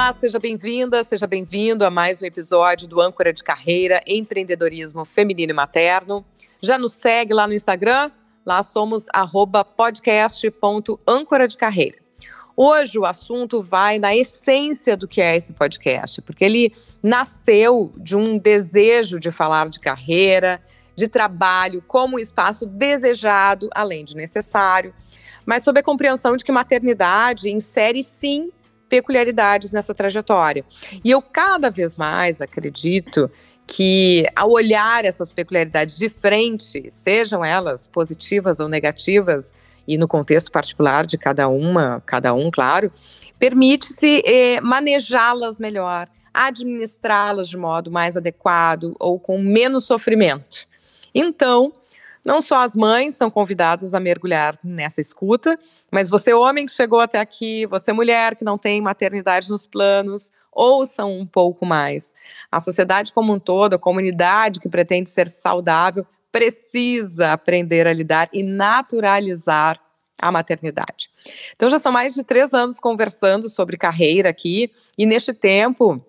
Olá, seja bem-vinda, seja bem-vindo a mais um episódio do Âncora de Carreira Empreendedorismo Feminino e Materno. Já nos segue lá no Instagram? Lá somos podcast.âncora de carreira. Hoje o assunto vai na essência do que é esse podcast, porque ele nasceu de um desejo de falar de carreira, de trabalho como um espaço desejado, além de necessário, mas sob a compreensão de que maternidade insere sim peculiaridades nessa trajetória. E eu cada vez mais acredito que ao olhar essas peculiaridades de frente, sejam elas positivas ou negativas, e no contexto particular de cada uma, cada um, claro, permite-se eh, manejá-las melhor, administrá-las de modo mais adequado ou com menos sofrimento. Então, não só as mães são convidadas a mergulhar nessa escuta, mas você, homem que chegou até aqui, você, mulher que não tem maternidade nos planos, ouçam um pouco mais. A sociedade como um todo, a comunidade que pretende ser saudável, precisa aprender a lidar e naturalizar a maternidade. Então, já são mais de três anos conversando sobre carreira aqui, e neste tempo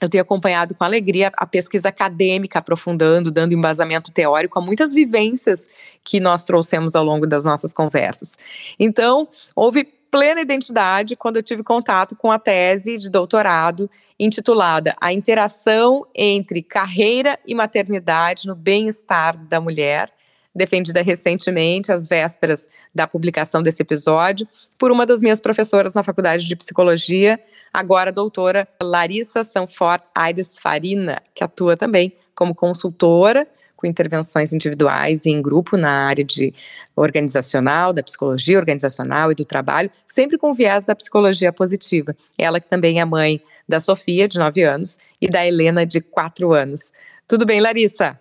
eu tenho acompanhado com alegria a pesquisa acadêmica, aprofundando, dando embasamento teórico a muitas vivências que nós trouxemos ao longo das nossas conversas. Então, houve plena identidade quando eu tive contato com a tese de doutorado intitulada A Interação entre Carreira e Maternidade no Bem-Estar da Mulher, defendida recentemente, às vésperas da publicação desse episódio, por uma das minhas professoras na Faculdade de Psicologia, agora doutora Larissa Sanfort Aires Farina, que atua também como consultora com intervenções individuais e em grupo na área de organizacional, da psicologia organizacional e do trabalho, sempre com viés da psicologia positiva. Ela que também é mãe da Sofia, de 9 anos, e da Helena, de 4 anos. Tudo bem, Larissa?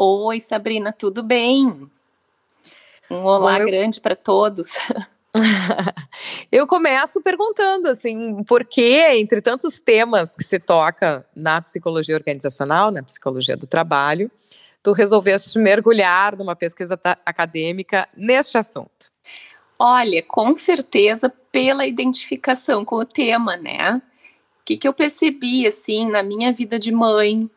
Oi, Sabrina, tudo bem? Um olá Bom, eu... grande para todos. eu começo perguntando assim, por que entre tantos temas que se toca na psicologia organizacional, na psicologia do trabalho, tu resolveste mergulhar numa pesquisa acadêmica neste assunto? Olha, com certeza pela identificação com o tema, né? O que, que eu percebi, assim, na minha vida de mãe,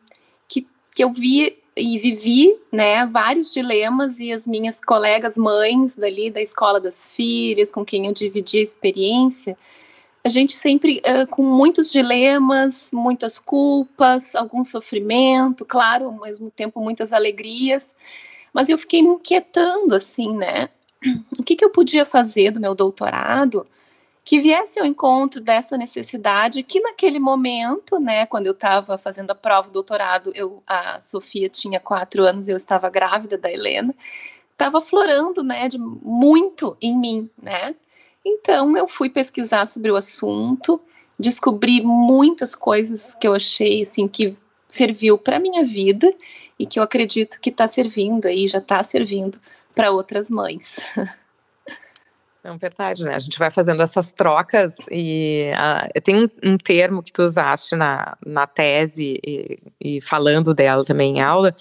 que, que eu vi e vivi, né, vários dilemas e as minhas colegas mães dali da escola das filhas, com quem eu dividi a experiência, a gente sempre uh, com muitos dilemas, muitas culpas, algum sofrimento, claro, ao mesmo tempo muitas alegrias, mas eu fiquei me inquietando assim, né? O que, que eu podia fazer do meu doutorado que viesse ao encontro dessa necessidade que naquele momento, né, quando eu estava fazendo a prova do doutorado, eu, a Sofia tinha quatro anos, eu estava grávida da Helena, estava florando, né, de muito em mim, né. Então eu fui pesquisar sobre o assunto, descobri muitas coisas que eu achei assim que serviu para minha vida e que eu acredito que está servindo aí, já está servindo para outras mães. Não, verdade, né? A gente vai fazendo essas trocas e uh, tem um, um, termo que tu usaste na, na tese e, e falando dela também em aula,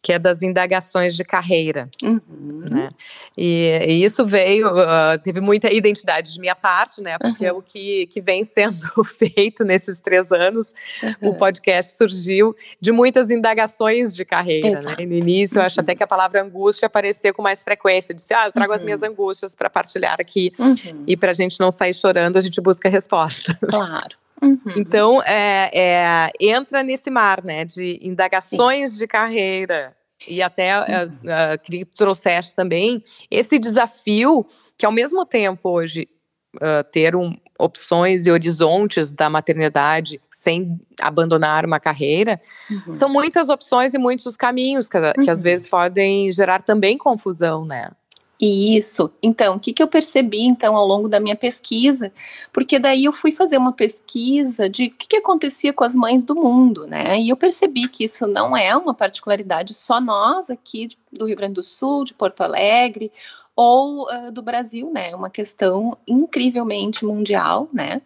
que é das indagações de carreira. Uhum. Né? E, e, isso veio, uh, teve muita identidade de minha parte, né? Porque uhum. é o que, que vem sendo feito nesses três anos. Uhum. O podcast surgiu de muitas indagações de carreira. Né? No início, eu acho até que a palavra angústia aparecia com mais frequência. Eu disse, ah, eu trago as minhas uhum. angústias para partilhar aqui. Uhum. E para a gente não sair chorando, a gente busca respostas. Claro. Uhum. Então, é, é, entra nesse mar, né, de indagações Sim. de carreira. E até uhum. uh, uh, que trouxeste também esse desafio que, ao mesmo tempo, hoje, uh, ter um, opções e horizontes da maternidade sem abandonar uma carreira, uhum. são muitas opções e muitos caminhos que, que às uhum. vezes podem gerar também confusão, né? Isso. Então, o que, que eu percebi então ao longo da minha pesquisa? Porque daí eu fui fazer uma pesquisa de o que, que acontecia com as mães do mundo, né? E eu percebi que isso não é uma particularidade só nós aqui do Rio Grande do Sul, de Porto Alegre ou uh, do Brasil, né? É uma questão incrivelmente mundial, né?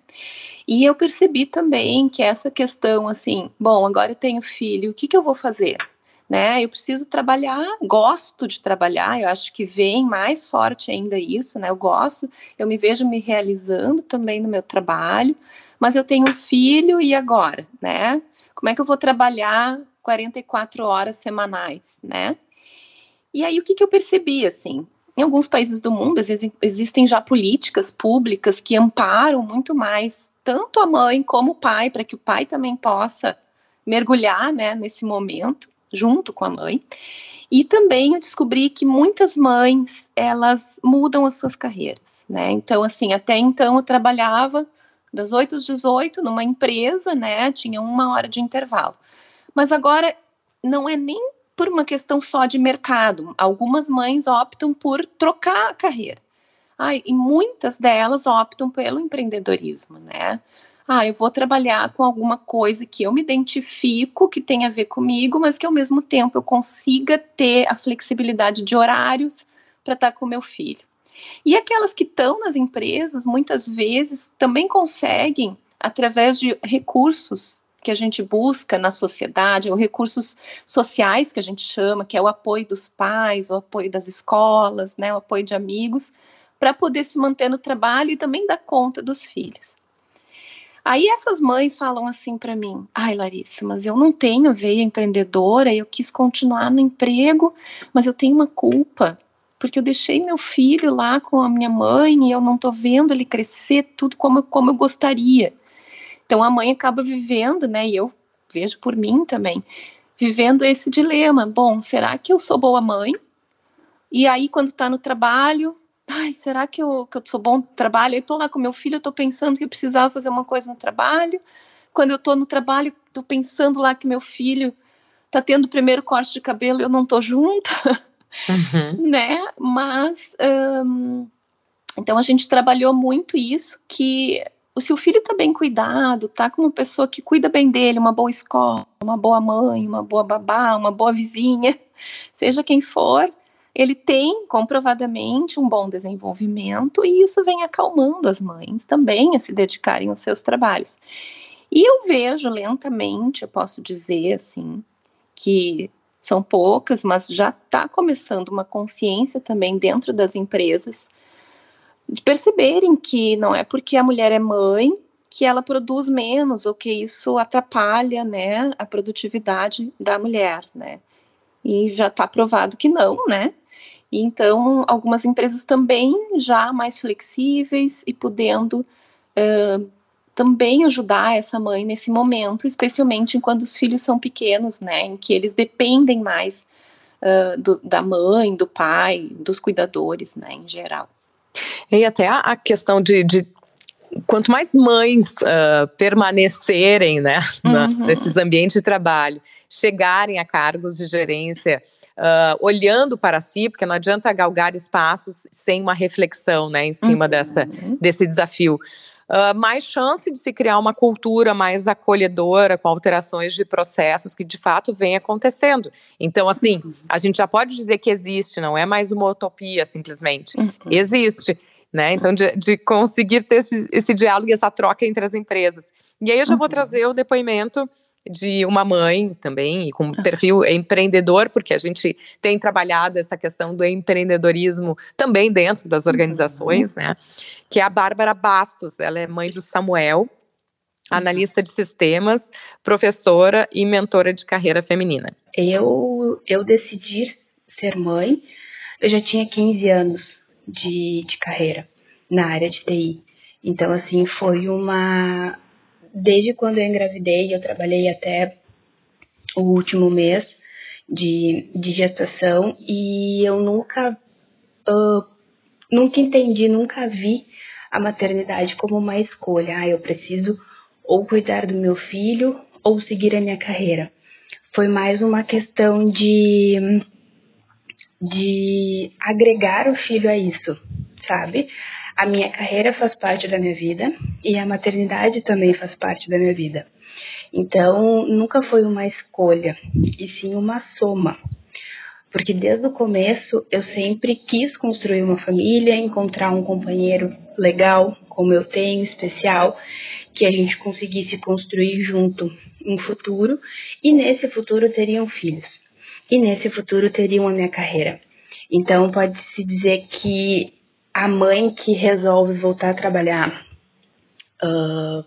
E eu percebi também que essa questão, assim, bom, agora eu tenho filho, o que, que eu vou fazer? Né? Eu preciso trabalhar, gosto de trabalhar, eu acho que vem mais forte ainda isso, né? Eu gosto, eu me vejo me realizando também no meu trabalho, mas eu tenho um filho e agora, né? Como é que eu vou trabalhar 44 horas semanais, né? E aí o que, que eu percebi assim? Em alguns países do mundo existem já políticas públicas que amparam muito mais tanto a mãe como o pai, para que o pai também possa mergulhar né, nesse momento junto com a mãe. E também eu descobri que muitas mães, elas mudam as suas carreiras, né? Então, assim, até então eu trabalhava das 8 às 18 numa empresa, né? Tinha uma hora de intervalo. Mas agora não é nem por uma questão só de mercado. Algumas mães optam por trocar a carreira. Ai, e muitas delas optam pelo empreendedorismo, né? Ah, eu vou trabalhar com alguma coisa que eu me identifico, que tem a ver comigo, mas que ao mesmo tempo eu consiga ter a flexibilidade de horários para estar tá com meu filho. E aquelas que estão nas empresas, muitas vezes também conseguem, através de recursos que a gente busca na sociedade, ou recursos sociais que a gente chama, que é o apoio dos pais, o apoio das escolas, né, o apoio de amigos, para poder se manter no trabalho e também dar conta dos filhos. Aí essas mães falam assim para mim: ai, Larissa, mas eu não tenho veia empreendedora, eu quis continuar no emprego, mas eu tenho uma culpa, porque eu deixei meu filho lá com a minha mãe e eu não tô vendo ele crescer tudo como, como eu gostaria. Então a mãe acaba vivendo, né, e eu vejo por mim também, vivendo esse dilema: bom, será que eu sou boa mãe? E aí, quando está no trabalho, ai, será que eu, que eu sou bom no trabalho? Eu tô lá com meu filho, eu tô pensando que eu precisava fazer uma coisa no trabalho. Quando eu tô no trabalho, tô pensando lá que meu filho tá tendo o primeiro corte de cabelo e eu não tô junto, uhum. né? Mas, então a gente trabalhou muito isso, que se o filho tá bem cuidado, tá com uma pessoa que cuida bem dele, uma boa escola, uma boa mãe, uma boa babá, uma boa vizinha, seja quem for, ele tem comprovadamente um bom desenvolvimento e isso vem acalmando as mães também a se dedicarem aos seus trabalhos. E eu vejo lentamente, eu posso dizer assim, que são poucas, mas já está começando uma consciência também dentro das empresas de perceberem que não é porque a mulher é mãe que ela produz menos ou que isso atrapalha, né, a produtividade da mulher, né? E já está provado que não, né? E então, algumas empresas também já mais flexíveis e podendo uh, também ajudar essa mãe nesse momento, especialmente quando os filhos são pequenos, né, em que eles dependem mais uh, do, da mãe, do pai, dos cuidadores, né, em geral. E até a questão de, de quanto mais mães uh, permanecerem né, uhum. nesses ambientes de trabalho, chegarem a cargos de gerência uh, olhando para si, porque não adianta galgar espaços sem uma reflexão né, em cima uhum. dessa, desse desafio. Uh, mais chance de se criar uma cultura mais acolhedora, com alterações de processos que de fato vem acontecendo. Então, assim, uhum. a gente já pode dizer que existe, não é mais uma utopia simplesmente. Uhum. Existe. Né? Então, de, de conseguir ter esse, esse, diálogo e essa troca entre as empresas. E aí eu já vou trazer o depoimento de uma mãe também, e com perfil empreendedor, porque a gente tem trabalhado essa questão do empreendedorismo também dentro das organizações, uhum. né? Que é a Bárbara Bastos, ela é mãe do Samuel, uhum. analista de sistemas, professora e mentora de carreira feminina. Eu, eu decidi ser mãe, eu já tinha 15 anos de, de carreira na área de TI. Então, assim, foi uma, desde quando eu engravidei, eu trabalhei até o último mês de, de gestação e eu nunca, uh, nunca entendi, nunca vi a maternidade como uma escolha. Ah, eu preciso ou cuidar do meu filho ou seguir a minha carreira. Foi mais uma questão de, de agregar o filho a isso, sabe? A minha carreira faz parte da minha vida e a maternidade também faz parte da minha vida. Então, nunca foi uma escolha, e sim uma soma. Porque desde o começo eu sempre quis construir uma família, encontrar um companheiro legal, como eu tenho, especial, que a gente conseguisse construir junto um futuro, e nesse futuro teriam filhos. E nesse futuro teriam a minha carreira. Então, pode-se dizer que a mãe que resolve voltar a trabalhar uh,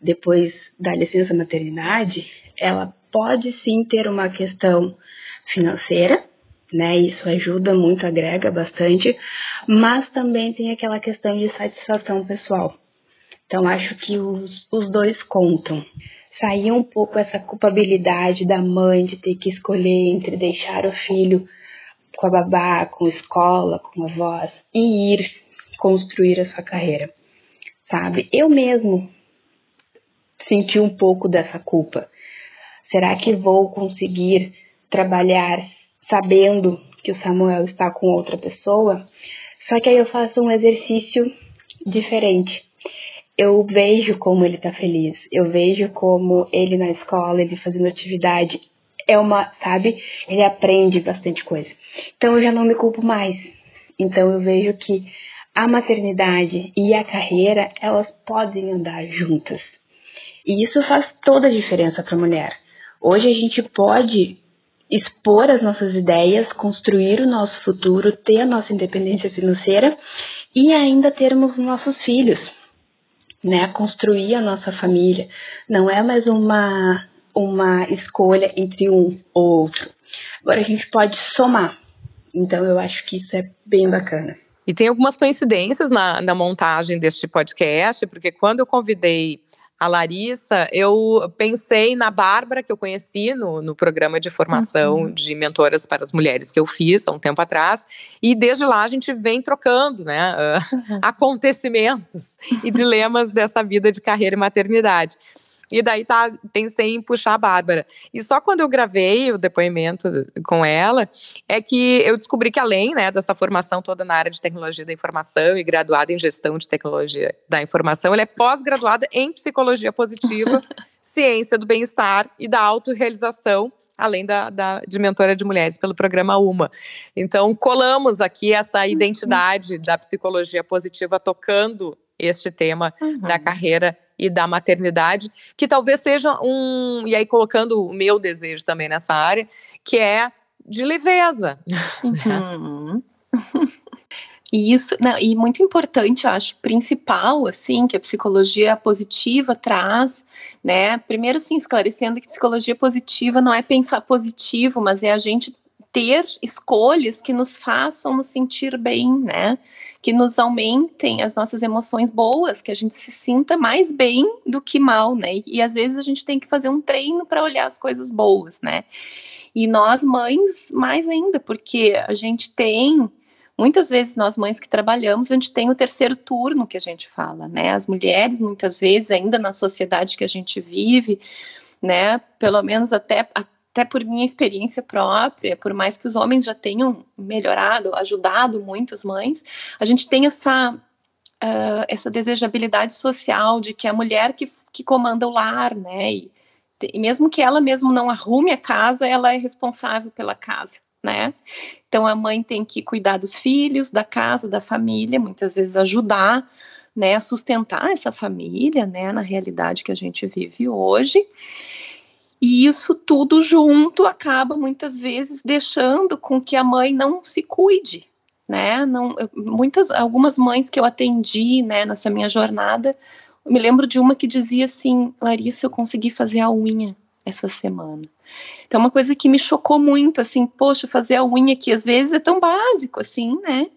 depois da licença maternidade, ela pode sim ter uma questão financeira, né? Isso ajuda muito, agrega bastante, mas também tem aquela questão de satisfação pessoal. Então, acho que os, os dois contam. Sair um pouco essa culpabilidade da mãe de ter que escolher entre deixar o filho com a babá, com a escola, com a voz e ir construir a sua carreira, sabe? Eu mesmo senti um pouco dessa culpa. Será que vou conseguir trabalhar sabendo que o Samuel está com outra pessoa? Só que aí eu faço um exercício diferente. Eu vejo como ele está feliz, eu vejo como ele na escola, ele fazendo atividade, é uma, sabe? Ele aprende bastante coisa. Então eu já não me culpo mais. Então eu vejo que a maternidade e a carreira, elas podem andar juntas. E isso faz toda a diferença para a mulher. Hoje a gente pode expor as nossas ideias, construir o nosso futuro, ter a nossa independência financeira e ainda termos nossos filhos, né? Construir a nossa família. Não é mais uma uma escolha entre um ou outro. Agora a gente pode somar. Então eu acho que isso é bem bacana. E tem algumas coincidências na, na montagem deste podcast, porque quando eu convidei a Larissa, eu pensei na Bárbara, que eu conheci no, no programa de formação uhum. de mentoras para as mulheres que eu fiz há um tempo atrás, e desde lá a gente vem trocando né, uh, uhum. acontecimentos e dilemas dessa vida de carreira e maternidade. E daí tá, pensei em puxar a Bárbara. E só quando eu gravei o depoimento com ela, é que eu descobri que além né, dessa formação toda na área de tecnologia da informação e graduada em gestão de tecnologia da informação, ela é pós-graduada em psicologia positiva, ciência do bem-estar e da autorrealização além da, da, de mentora de mulheres pelo programa UMA. Então, colamos aqui essa uhum. identidade da psicologia positiva tocando este tema uhum. da carreira e da maternidade, que talvez seja um. E aí, colocando o meu desejo também nessa área, que é de leveza. Uhum. E isso, não, e muito importante, eu acho, principal, assim, que a psicologia positiva traz, né? Primeiro, sim, esclarecendo que psicologia positiva não é pensar positivo, mas é a gente ter escolhas que nos façam nos sentir bem, né? Que nos aumentem as nossas emoções boas, que a gente se sinta mais bem do que mal, né? E, e às vezes a gente tem que fazer um treino para olhar as coisas boas, né? E nós mães mais ainda, porque a gente tem muitas vezes nós mães que trabalhamos, a gente tem o terceiro turno que a gente fala, né? As mulheres muitas vezes ainda na sociedade que a gente vive, né? Pelo menos até até por minha experiência própria, por mais que os homens já tenham melhorado, ajudado muitas mães, a gente tem essa, uh, essa desejabilidade social de que a mulher que, que comanda o lar, né? E, e mesmo que ela mesmo não arrume a casa, ela é responsável pela casa. Né? Então a mãe tem que cuidar dos filhos, da casa, da família, muitas vezes ajudar, né, a sustentar essa família, né, na realidade que a gente vive hoje. E isso tudo junto acaba muitas vezes deixando com que a mãe não se cuide, né? Não, muitas, algumas mães que eu atendi, né, nessa minha jornada, eu me lembro de uma que dizia assim, Larissa, eu consegui fazer a unha essa semana. Então, uma coisa que me chocou muito, assim, poxa, fazer a unha que às vezes é tão básico, assim, né?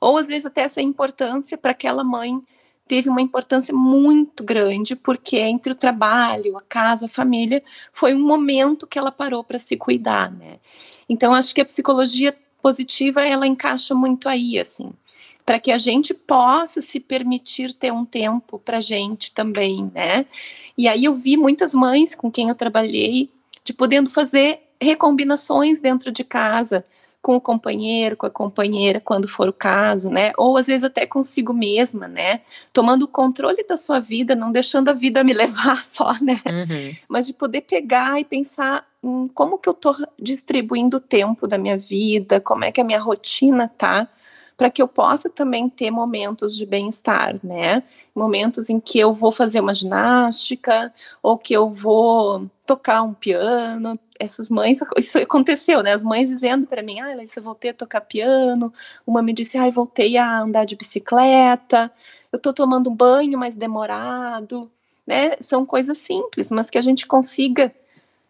Ou às vezes até essa importância para aquela mãe teve uma importância muito grande, porque entre o trabalho, a casa, a família, foi um momento que ela parou para se cuidar, né? Então, acho que a psicologia positiva, ela encaixa muito aí, assim, para que a gente possa se permitir ter um tempo para gente também, né? E aí eu vi muitas mães com quem eu trabalhei de podendo fazer recombinações dentro de casa, com o companheiro, com a companheira, quando for o caso, né? Ou às vezes até consigo mesma, né? Tomando o controle da sua vida, não deixando a vida me levar só, né? Uhum. Mas de poder pegar e pensar em como que eu tô distribuindo o tempo da minha vida, como é que a minha rotina tá, para que eu possa também ter momentos de bem-estar, né? Momentos em que eu vou fazer uma ginástica, ou que eu vou tocar um piano, essas mães, isso aconteceu, né? As mães dizendo para mim, ah, Larissa, eu voltei a tocar piano. Uma me disse, ah, voltei a andar de bicicleta. Eu tô tomando um banho mais demorado. né? São coisas simples, mas que a gente consiga,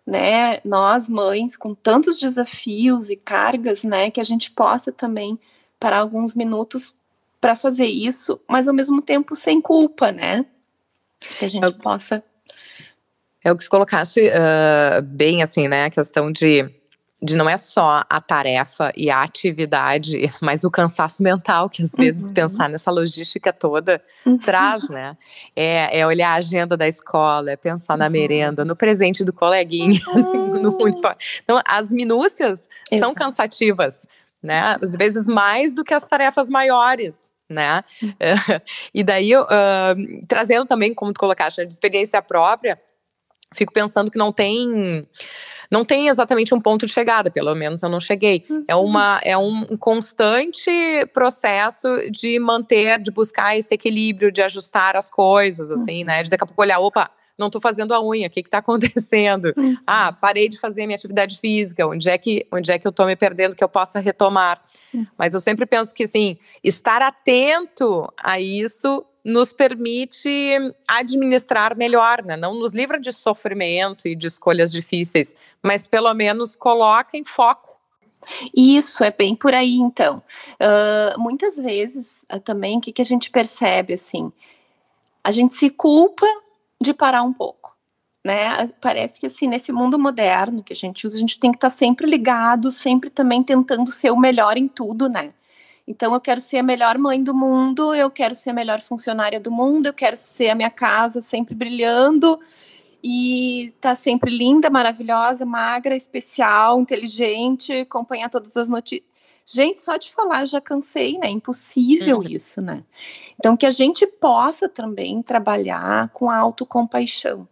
né? Nós mães com tantos desafios e cargas, né? Que a gente possa também parar alguns minutos para fazer isso, mas ao mesmo tempo sem culpa, né? Que a gente eu, possa. É o que você colocaste uh, bem, assim, né? A questão de de não é só a tarefa e a atividade, mas o cansaço mental que às vezes uhum. pensar nessa logística toda uhum. traz, né? É, é, olhar a agenda da escola, é pensar uhum. na merenda, no presente do coleguinha. no, uhum. então, as minúcias Exato. são cansativas, né? Às vezes mais do que as tarefas maiores. Né? Uhum. e daí, uh, trazendo também, como tu colocaste, né, de experiência própria, fico pensando que não tem não tem exatamente um ponto de chegada, pelo menos eu não cheguei. Uhum. É uma é um constante processo de manter, de buscar esse equilíbrio, de ajustar as coisas, assim, uhum. né? De daqui a pouco olhar, opa, não estou fazendo a unha, o que está acontecendo? Uhum. Ah, parei de fazer minha atividade física, onde é que onde é que eu estou me perdendo que eu possa retomar? Uhum. Mas eu sempre penso que assim, estar atento a isso nos permite administrar melhor, né? Não nos livra de sofrimento e de escolhas difíceis, mas pelo menos coloca em foco. Isso é bem por aí, então. Uh, muitas vezes uh, também o que, que a gente percebe assim, a gente se culpa de parar um pouco. Né? Parece que assim, nesse mundo moderno que a gente usa, a gente tem que estar tá sempre ligado, sempre também tentando ser o melhor em tudo, né? Então, eu quero ser a melhor mãe do mundo, eu quero ser a melhor funcionária do mundo, eu quero ser a minha casa sempre brilhando e tá sempre linda, maravilhosa, magra, especial, inteligente, acompanhar todas as notícias. Gente, só de falar já cansei, né? Impossível uhum. isso, né? Então, que a gente possa também trabalhar com autocompaixão.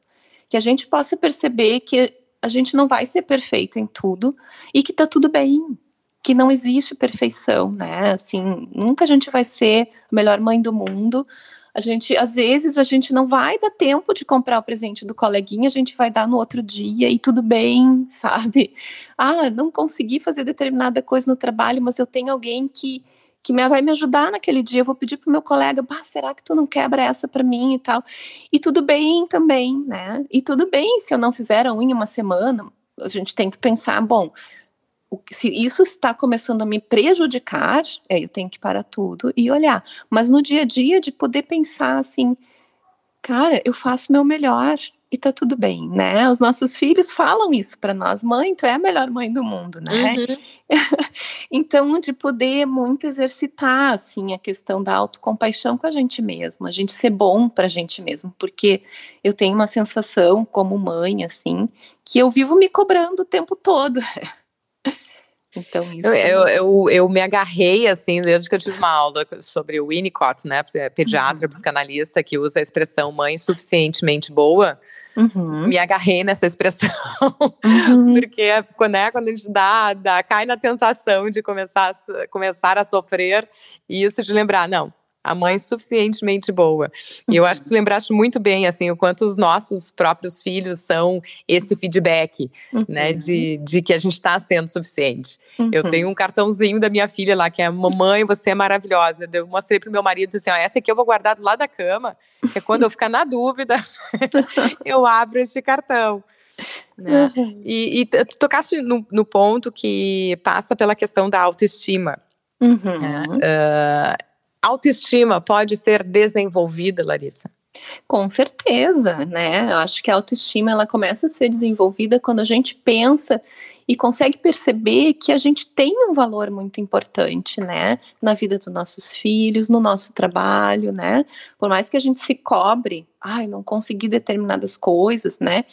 Que a gente possa perceber que a gente não vai ser perfeito em tudo e que tá tudo bem que não existe perfeição, né? Assim, nunca a gente vai ser a melhor mãe do mundo. A gente, às vezes, a gente não vai dar tempo de comprar o presente do coleguinha, a gente vai dar no outro dia e tudo bem, sabe? Ah, não consegui fazer determinada coisa no trabalho, mas eu tenho alguém que que me, vai me ajudar naquele dia. Eu vou pedir pro meu colega, bah, será que tu não quebra essa para mim e tal? E tudo bem também, né? E tudo bem se eu não fizer a unha uma semana, a gente tem que pensar, bom, se isso está começando a me prejudicar, é, eu tenho que parar tudo e olhar. Mas no dia a dia, de poder pensar assim, cara, eu faço meu melhor e tá tudo bem, né? Os nossos filhos falam isso para nós, mãe, tu é a melhor mãe do mundo, né? Uhum. então, de poder muito exercitar, assim, a questão da autocompaixão com a gente mesmo, a gente ser bom pra gente mesmo, porque eu tenho uma sensação como mãe, assim, que eu vivo me cobrando o tempo todo. Então, isso eu, eu, eu, eu, me agarrei, assim, desde que eu tive uma aula sobre o Winnicott, né, pediatra, uhum. psicanalista, que usa a expressão mãe suficientemente boa, Uhum. Me agarrei nessa expressão, uhum. porque né, quando a gente dá, dá, cai na tentação de começar a, começar a sofrer, e isso de lembrar, não, a mãe suficientemente boa. E eu acho que tu lembraste muito bem, assim, o quanto os nossos próprios filhos são esse feedback, uhum. né, de, de que a gente está sendo suficiente. Uhum. Eu tenho um cartãozinho da minha filha lá, que é mamãe, você é maravilhosa. Eu mostrei pro meu marido, assim, ó, essa aqui eu vou guardar do lado da cama, que é quando eu ficar na dúvida, eu abro este cartão. Né? Uhum. E, e tu tocaste no, no ponto que passa pela questão da autoestima. Uhum. Uh, autoestima pode ser desenvolvida, Larissa? Com certeza, né? Eu acho que a autoestima ela começa a ser desenvolvida quando a gente pensa e consegue perceber que a gente tem um valor muito importante, né, na vida dos nossos filhos, no nosso trabalho, né? Por mais que a gente se cobre, ai, não consegui determinadas coisas, né?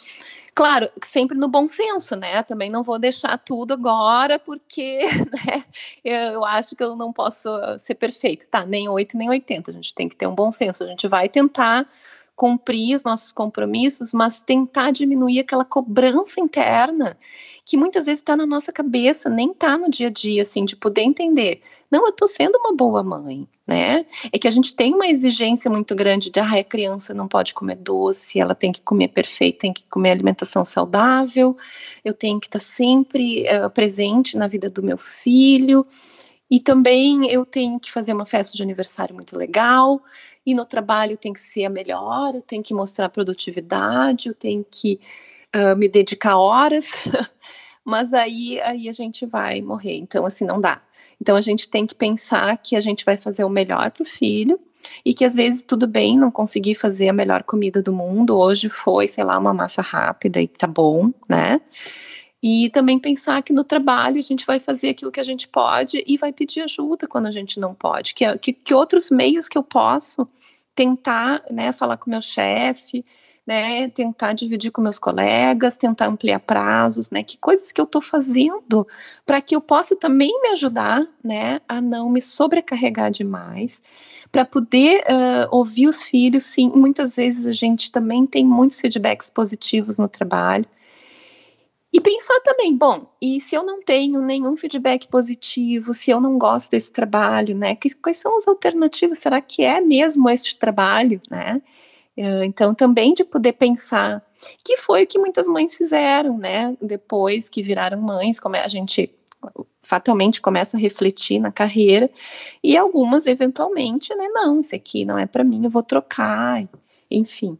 Claro, sempre no bom senso, né? Também não vou deixar tudo agora, porque né, eu acho que eu não posso ser perfeita. Tá, nem 8 nem 80. A gente tem que ter um bom senso. A gente vai tentar cumprir os nossos compromissos, mas tentar diminuir aquela cobrança interna que muitas vezes está na nossa cabeça, nem está no dia a dia, assim, de poder entender. Não, eu estou sendo uma boa mãe, né? É que a gente tem uma exigência muito grande de, ah, a criança não pode comer doce, ela tem que comer perfeito, tem que comer alimentação saudável, eu tenho que estar tá sempre uh, presente na vida do meu filho, e também eu tenho que fazer uma festa de aniversário muito legal, e no trabalho tem que ser a melhor, eu tenho que mostrar produtividade, eu tenho que uh, me dedicar horas, mas aí, aí a gente vai morrer. Então, assim, não dá. Então, a gente tem que pensar que a gente vai fazer o melhor para o filho e que às vezes tudo bem não conseguir fazer a melhor comida do mundo. Hoje foi, sei lá, uma massa rápida e tá bom, né? E também pensar que no trabalho a gente vai fazer aquilo que a gente pode e vai pedir ajuda quando a gente não pode. Que, que, que outros meios que eu posso tentar, né, falar com meu chefe, né, tentar dividir com meus colegas, tentar ampliar prazos, né, que coisas que eu estou fazendo para que eu possa também me ajudar, né, a não me sobrecarregar demais, para poder uh, ouvir os filhos, sim, muitas vezes a gente também tem muitos feedbacks positivos no trabalho, e pensar também, bom, e se eu não tenho nenhum feedback positivo, se eu não gosto desse trabalho, né? Que, quais são as alternativas? Será que é mesmo esse trabalho, né? Eh, então, também de poder pensar, que foi o que muitas mães fizeram, né? Depois que viraram mães, como a gente fatalmente começa a refletir na carreira, e algumas, eventualmente, né? Não, isso aqui não é para mim, eu vou trocar, enfim.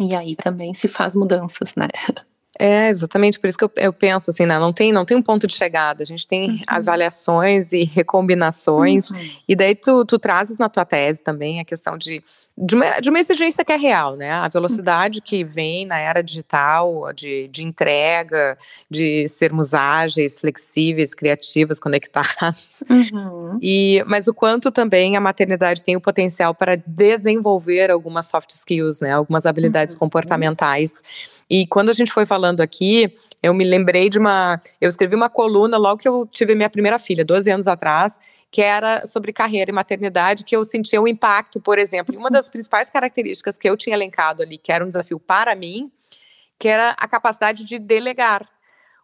E aí também se faz mudanças, né? É, exatamente, por isso que eu, eu penso assim, não, né, não, tem, não tem um ponto de chegada, a gente tem uhum. avaliações e recombinações, uhum. e daí tu, tu trazes na tua tese também a questão de de uma, de uma exigência que é real, né? A velocidade uhum. que vem na era digital, de, de entrega, de sermos ágeis, flexíveis, criativos, conectados. Uhum. E, mas o quanto também a maternidade tem o potencial para desenvolver algumas soft skills, né? Algumas habilidades uhum. comportamentais. E quando a gente foi falando aqui, eu me lembrei de uma. Eu escrevi uma coluna logo que eu tive minha primeira filha, 12 anos atrás, que era sobre carreira e maternidade, que eu sentia o um impacto, por exemplo. E uma das principais características que eu tinha elencado ali, que era um desafio para mim, que era a capacidade de delegar.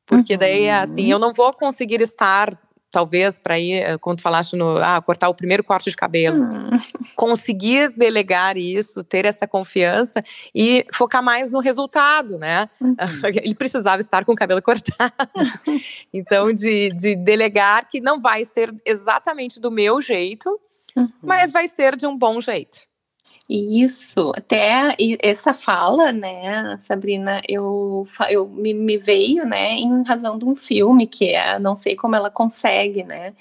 Porque daí, assim, uhum. eu não vou conseguir estar talvez para ir, eh, quando falaste no ah, cortar o primeiro corte de cabelo, hum. conseguir delegar isso, ter essa confiança e focar mais no resultado, né? Uhum. Ele precisava estar com o cabelo cortado. então, de, de delegar que não vai ser exatamente do meu jeito, uhum. mas vai ser de um bom jeito. Isso, até essa fala, né, Sabrina, eu, eu me, me, veio, né, em razão de um filme que é, não sei como ela consegue, né,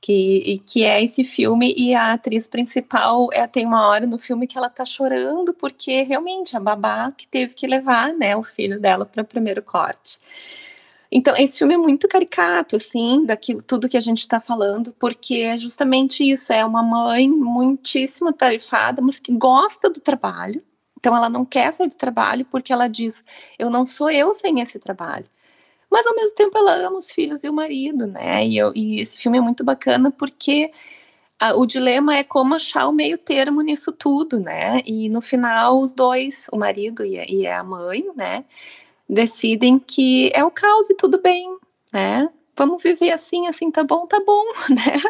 que, que é esse filme e a atriz principal é, tem uma hora no filme que ela tá chorando porque realmente a babá que teve que levar, né, o filho dela para o primeiro corte. Então, esse filme é muito caricato, assim, daquilo tudo que a gente está falando, porque é justamente isso: é uma mãe muitíssimo tarifada, mas que gosta do trabalho. Então, ela não quer sair do trabalho porque ela diz: eu não sou eu sem esse trabalho. Mas, ao mesmo tempo, ela ama os filhos e o marido, né? E, eu, e esse filme é muito bacana porque a, o dilema é como achar o meio termo nisso tudo, né? E no final, os dois, o marido e a mãe, né? Decidem que é o caos e tudo bem, né? Vamos viver assim, assim tá bom, tá bom, né?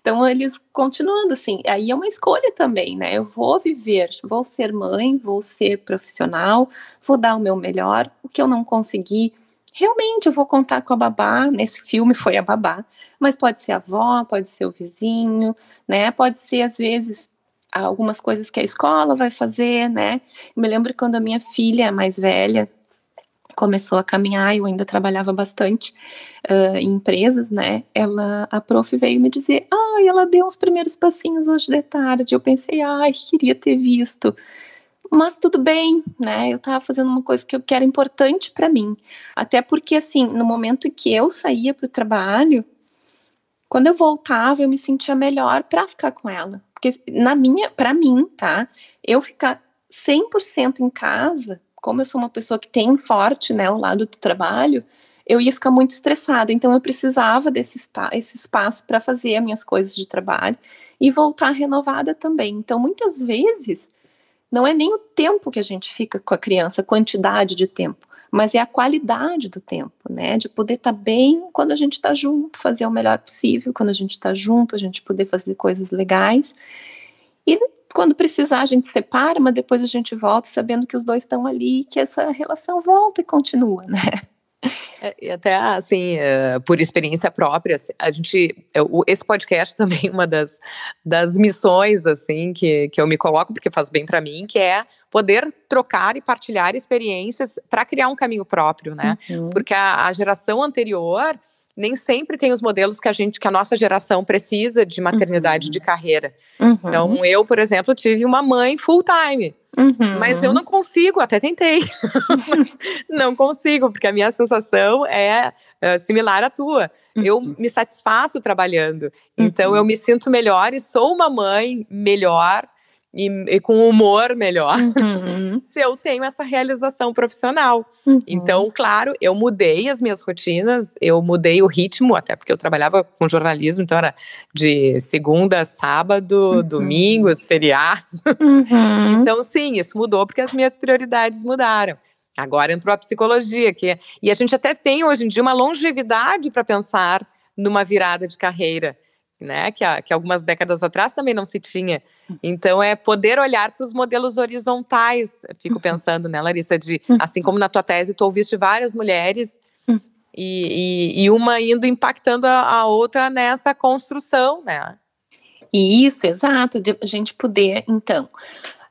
Então eles continuando assim, aí é uma escolha também, né? Eu vou viver, vou ser mãe, vou ser profissional, vou dar o meu melhor, o que eu não conseguir, realmente eu vou contar com a babá, nesse filme foi a babá, mas pode ser a avó, pode ser o vizinho, né? Pode ser às vezes algumas coisas que a escola vai fazer, né? Eu me lembro quando a minha filha mais velha, começou a caminhar, eu ainda trabalhava bastante uh, em empresas, né? Ela, a prof veio me dizer, ai, ela deu os primeiros passinhos hoje de tarde. Eu pensei, ai, queria ter visto. Mas tudo bem, né? Eu tava fazendo uma coisa que eu que era importante para mim. Até porque, assim, no momento que eu saía para o trabalho, quando eu voltava, eu me sentia melhor para ficar com ela. Porque na minha, para mim, tá? Eu ficar 100% em casa como eu sou uma pessoa que tem forte, né, o lado do trabalho, eu ia ficar muito estressada. Então eu precisava desse esse espaço para fazer as minhas coisas de trabalho e voltar renovada também. Então muitas vezes não é nem o tempo que a gente fica com a criança, a quantidade de tempo, mas é a qualidade do tempo, né? De poder estar tá bem quando a gente está junto, fazer o melhor possível quando a gente está junto, a gente poder fazer coisas legais. E quando precisar, a gente separa, mas depois a gente volta sabendo que os dois estão ali, que essa relação volta e continua, né? É, e até assim, uh, por experiência própria, assim, a gente, eu, esse podcast também é uma das, das missões assim que, que eu me coloco porque faz bem para mim, que é poder trocar e partilhar experiências para criar um caminho próprio, né? Uhum. Porque a, a geração anterior nem sempre tem os modelos que a gente, que a nossa geração precisa de maternidade uhum. de carreira. Uhum. Então, eu, por exemplo, tive uma mãe full time. Uhum. Mas eu não consigo, até tentei, não consigo, porque a minha sensação é, é similar à tua. Eu uhum. me satisfaço trabalhando, então eu uhum. me sinto melhor e sou uma mãe melhor e, e com humor melhor uhum. se eu tenho essa realização profissional. Uhum. Então, claro, eu mudei as minhas rotinas, eu mudei o ritmo, até porque eu trabalhava com jornalismo, então era de segunda, sábado, uhum. domingos, feriados. Uhum. Então, sim, isso mudou porque as minhas prioridades mudaram. Agora entrou a psicologia, que é, e a gente até tem hoje em dia uma longevidade para pensar numa virada de carreira né? Que, que algumas décadas atrás também não se tinha. Então é poder olhar para os modelos horizontais. fico uhum. pensando, né, Larissa, de assim como na tua tese tu ouviste várias mulheres uhum. e, e, e, uma indo impactando a, a outra nessa construção, né? Isso, exato, de a gente poder, então,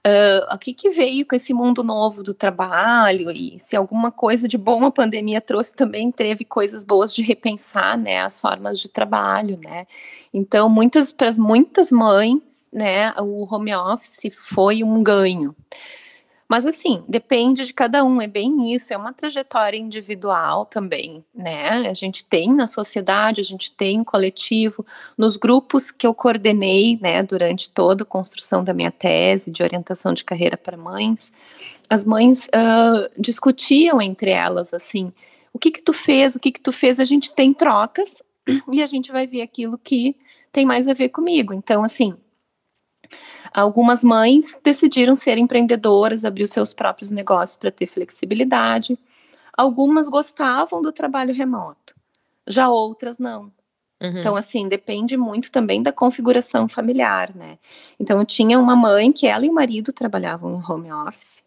Uh, o que, que veio com esse mundo novo do trabalho? E se alguma coisa de bom a pandemia trouxe também teve coisas boas de repensar né as formas de trabalho né? Então muitas para muitas mães né o home office foi um ganho mas assim, depende de cada um, é bem isso, é uma trajetória individual também, né? A gente tem na sociedade, a gente tem coletivo, nos grupos que eu coordenei, né, durante toda a construção da minha tese de orientação de carreira para mães, as mães uh, discutiam entre elas assim, o que que tu fez, o que que tu fez, a gente tem trocas e a gente vai ver aquilo que tem mais a ver comigo. Então, assim, Algumas mães decidiram ser empreendedoras, abrir os seus próprios negócios para ter flexibilidade. Algumas gostavam do trabalho remoto, já outras não. Uhum. Então, assim, depende muito também da configuração familiar, né? Então, eu tinha uma mãe que ela e o marido trabalhavam em home office.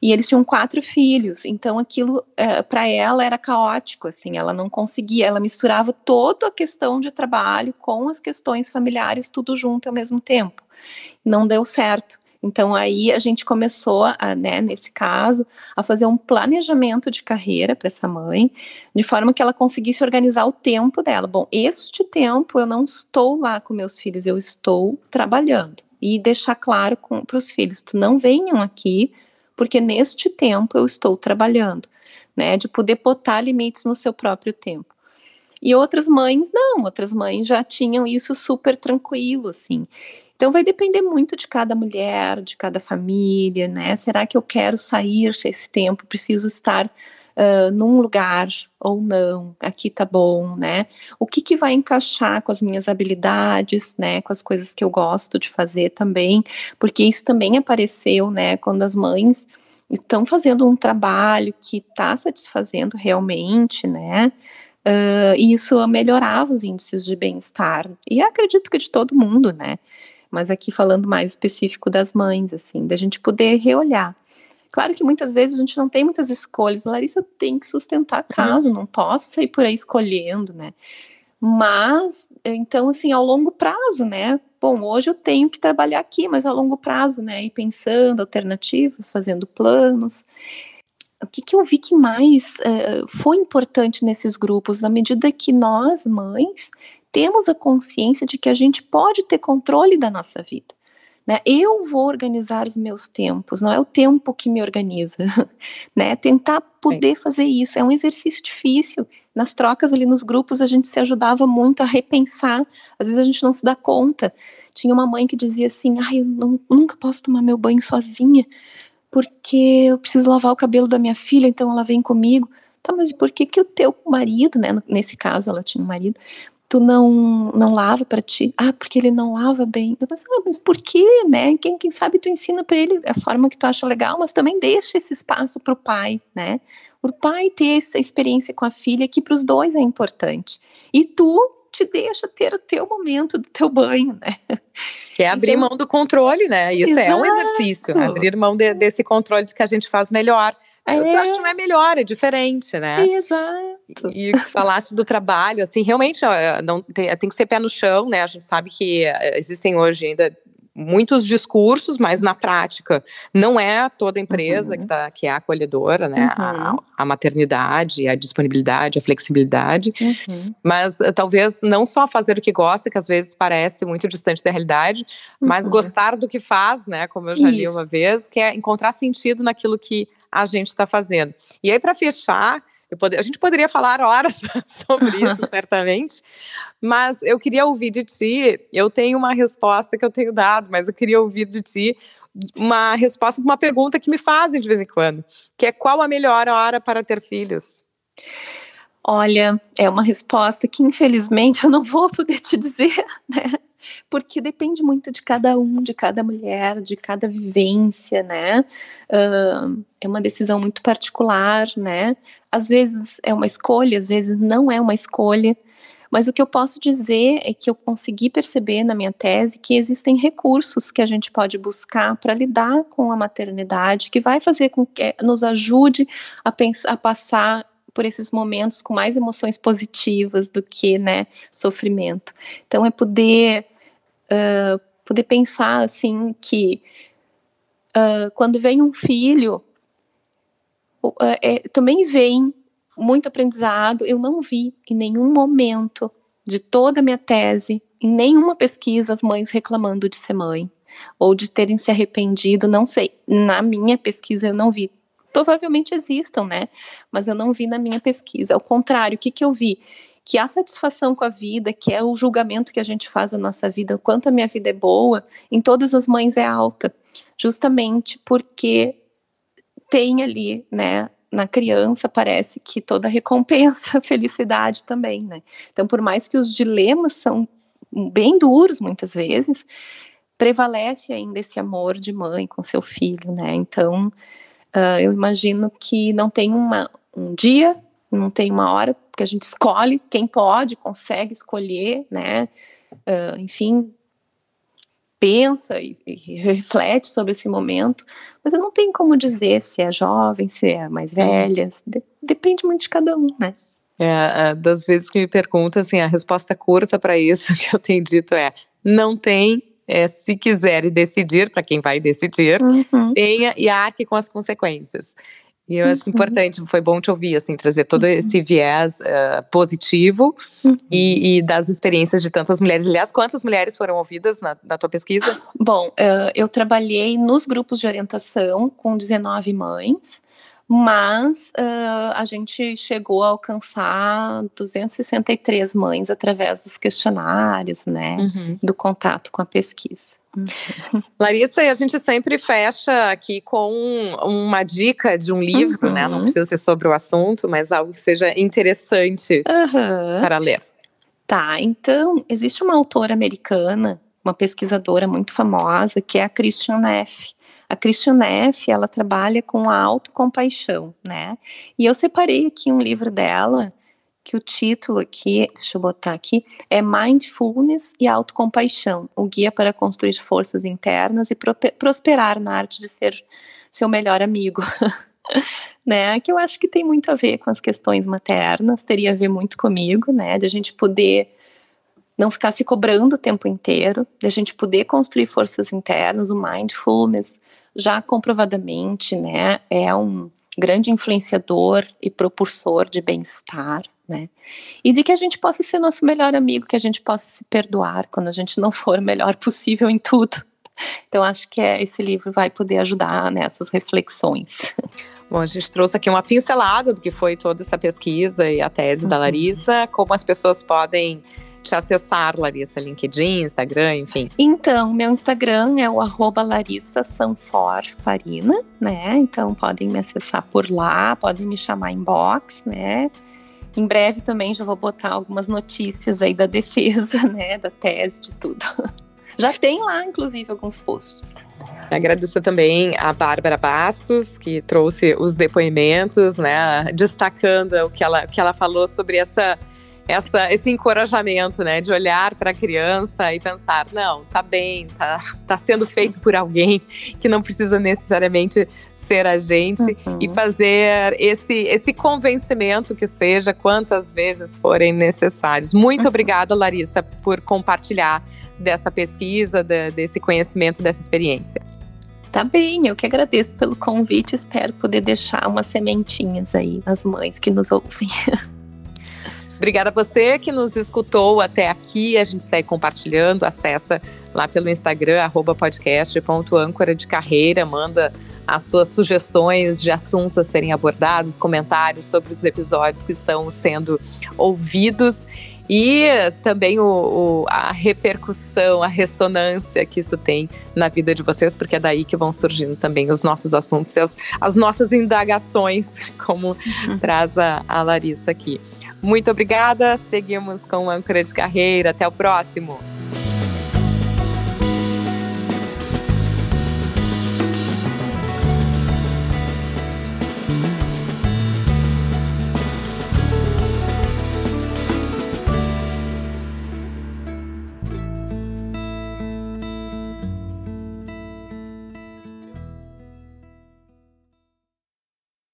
E eles tinham quatro filhos, então aquilo é, para ela era caótico, assim, ela não conseguia, ela misturava toda a questão de trabalho com as questões familiares, tudo junto ao mesmo tempo não deu certo. Então aí a gente começou, a, né, nesse caso, a fazer um planejamento de carreira para essa mãe, de forma que ela conseguisse organizar o tempo dela. Bom, este tempo eu não estou lá com meus filhos, eu estou trabalhando. E deixar claro para os filhos, não venham aqui, porque neste tempo eu estou trabalhando, né? De poder botar limites no seu próprio tempo. E outras mães não, outras mães já tinham isso super tranquilo, assim. Então vai depender muito de cada mulher, de cada família, né? Será que eu quero sair esse tempo? Preciso estar uh, num lugar ou não? Aqui tá bom, né? O que que vai encaixar com as minhas habilidades, né? Com as coisas que eu gosto de fazer também, porque isso também apareceu, né? Quando as mães estão fazendo um trabalho que está satisfazendo realmente, né? Uh, e isso melhorava os índices de bem-estar. E acredito que de todo mundo, né? Mas aqui falando mais específico das mães, assim, da gente poder reolhar. Claro que muitas vezes a gente não tem muitas escolhas. Larissa tem que sustentar a uhum. casa, uhum. não posso sair por aí escolhendo, né? Mas, então, assim, ao longo prazo, né? Bom, hoje eu tenho que trabalhar aqui, mas ao longo prazo, né? E pensando alternativas, fazendo planos. O que, que eu vi que mais uh, foi importante nesses grupos, à medida que nós, mães, temos a consciência de que a gente pode ter controle da nossa vida. Né? Eu vou organizar os meus tempos, não é o tempo que me organiza. né? Tentar poder fazer isso é um exercício difícil. Nas trocas ali nos grupos a gente se ajudava muito a repensar. Às vezes a gente não se dá conta. Tinha uma mãe que dizia assim: "Ai, eu não, nunca posso tomar meu banho sozinha, porque eu preciso lavar o cabelo da minha filha, então ela vem comigo". Tá, mas por que que o teu marido, né, nesse caso ela tinha um marido, tu não não lava para ti? Ah, porque ele não lava bem. Eu penso, ah, mas por quê, né? Quem, quem sabe tu ensina para ele a forma que tu acha legal, mas também deixa esse espaço para o pai, né? O pai ter essa experiência com a filha que para os dois é importante. E tu te deixa ter o teu momento do teu banho, né? Que é abrir então, mão do controle, né? Isso exato. é um exercício, abrir mão de, desse controle de que a gente faz melhor. É. Eu acho que não é melhor, é diferente, né? Exato. E o que tu falaste do trabalho, assim, realmente não, tem, tem que ser pé no chão, né? A gente sabe que eh, existem hoje ainda muitos discursos, mas na prática não é toda empresa uhum. que, tá, que é acolhedora, né? Uhum. A, a, maternidade, a disponibilidade, a flexibilidade. Uhum. Mas uh, talvez não só fazer o que gosta, que às vezes parece muito distante da realidade, mas uhum. gostar do que faz, né? Como eu já Isso. li uma vez, que é encontrar sentido naquilo que a gente está fazendo. E aí, para fechar, Pod a gente poderia falar horas sobre isso, certamente, mas eu queria ouvir de ti. Eu tenho uma resposta que eu tenho dado, mas eu queria ouvir de ti uma resposta para uma pergunta que me fazem de vez em quando, que é qual a melhor hora para ter filhos? Olha, é uma resposta que infelizmente eu não vou poder te dizer, né? Porque depende muito de cada um, de cada mulher, de cada vivência, né? Uh, é uma decisão muito particular, né? Às vezes é uma escolha, às vezes não é uma escolha. Mas o que eu posso dizer é que eu consegui perceber na minha tese que existem recursos que a gente pode buscar para lidar com a maternidade, que vai fazer com que nos ajude a, pensar, a passar por esses momentos com mais emoções positivas do que, né, sofrimento. Então é poder uh, poder pensar assim que uh, quando vem um filho uh, é, também vem muito aprendizado. Eu não vi em nenhum momento de toda a minha tese, em nenhuma pesquisa, as mães reclamando de ser mãe ou de terem se arrependido, não sei. Na minha pesquisa eu não vi. Provavelmente existam, né? Mas eu não vi na minha pesquisa. Ao contrário, o que, que eu vi? Que a satisfação com a vida, que é o julgamento que a gente faz da nossa vida, quanto a minha vida é boa, em todas as mães é alta, justamente porque tem ali, né, na criança parece que toda recompensa a felicidade também, né? Então, por mais que os dilemas são bem duros muitas vezes, prevalece ainda esse amor de mãe com seu filho, né? Então, uh, eu imagino que não tem uma, um dia, não tem uma hora que a gente escolhe, quem pode, consegue escolher, né? Uh, enfim, pensa e, e, reflete sobre esse momento, mas eu não tenho como dizer se é jovem, se é mais velha, de, depende muito de cada um, né? É, das vezes que me perguntam, assim, a resposta curta para isso que eu tenho dito é: não tem é, se quiser decidir, para quem vai decidir, uhum. tenha e arque com as consequências. E eu acho uhum. importante, foi bom te ouvir, assim, trazer todo uhum. esse viés uh, positivo uhum. e, e, das experiências de tantas mulheres. Aliás, quantas mulheres foram ouvidas na, na tua pesquisa? Bom, uh, eu trabalhei nos grupos de orientação com 19 mães, mas uh, a gente chegou a alcançar 263 mães através dos questionários, né, do contato com a pesquisa. Larissa, a gente sempre fecha aqui com uma dica de um livro, uhum. né? Não uhum. precisa ser sobre o assunto, mas algo que seja interessante uhum. para ler. Tá, então, existe uma autora americana, uma pesquisadora muito famosa, que é a Christian Neff. A Christian Neff, ela trabalha com a autocompaixão, né? E eu separei aqui um livro dela, que o título aqui, deixa eu botar aqui, é Mindfulness e Autocompaixão, o guia para construir forças internas e prosperar na arte de ser seu melhor amigo. né, que eu acho que tem muito a ver com as questões maternas, teria a ver muito comigo, né, de a gente poder não ficar se cobrando o tempo inteiro, de a gente poder construir forças internas, o mindfulness já comprovadamente, né, é um grande influenciador e propulsor de bem-estar, né? E de que a gente possa ser nosso melhor amigo, que a gente possa se perdoar quando a gente não for o melhor possível em tudo. Então acho que é, esse livro vai poder ajudar nessas reflexões. Bom, a gente trouxe aqui uma pincelada do que foi toda essa pesquisa e a tese uhum. da Larissa, como as pessoas podem te acessar, Larissa, LinkedIn, Instagram, enfim? Então, meu Instagram é o arroba Larissa Sanfor Farina, né? Então podem me acessar por lá, podem me chamar inbox, né? Em breve também já vou botar algumas notícias aí da defesa, né, da tese, de tudo. Já tem lá, inclusive, alguns posts. Agradeço também a Bárbara Bastos, que trouxe os depoimentos, né, destacando o que ela, que ela falou sobre essa essa, esse encorajamento, né, de olhar para a criança e pensar, não, tá bem, tá, tá sendo feito por alguém que não precisa necessariamente ser a gente uhum. e fazer esse, esse convencimento que seja quantas vezes forem necessários. Muito uhum. obrigada, Larissa, por compartilhar dessa pesquisa, de, desse conhecimento, dessa experiência. Tá bem, eu que agradeço pelo convite, espero poder deixar umas sementinhas aí nas mães que nos ouvem. Obrigada a você que nos escutou até aqui. A gente segue compartilhando. Acessa lá pelo Instagram, arroba podcast.âncora de carreira. Manda as suas sugestões de assuntos a serem abordados, comentários sobre os episódios que estão sendo ouvidos e também o, o, a repercussão, a ressonância que isso tem na vida de vocês, porque é daí que vão surgindo também os nossos assuntos e as, as nossas indagações, como uhum. traz a, a Larissa aqui. Muito obrigada, seguimos com o Âncora de Carreira, até o próximo.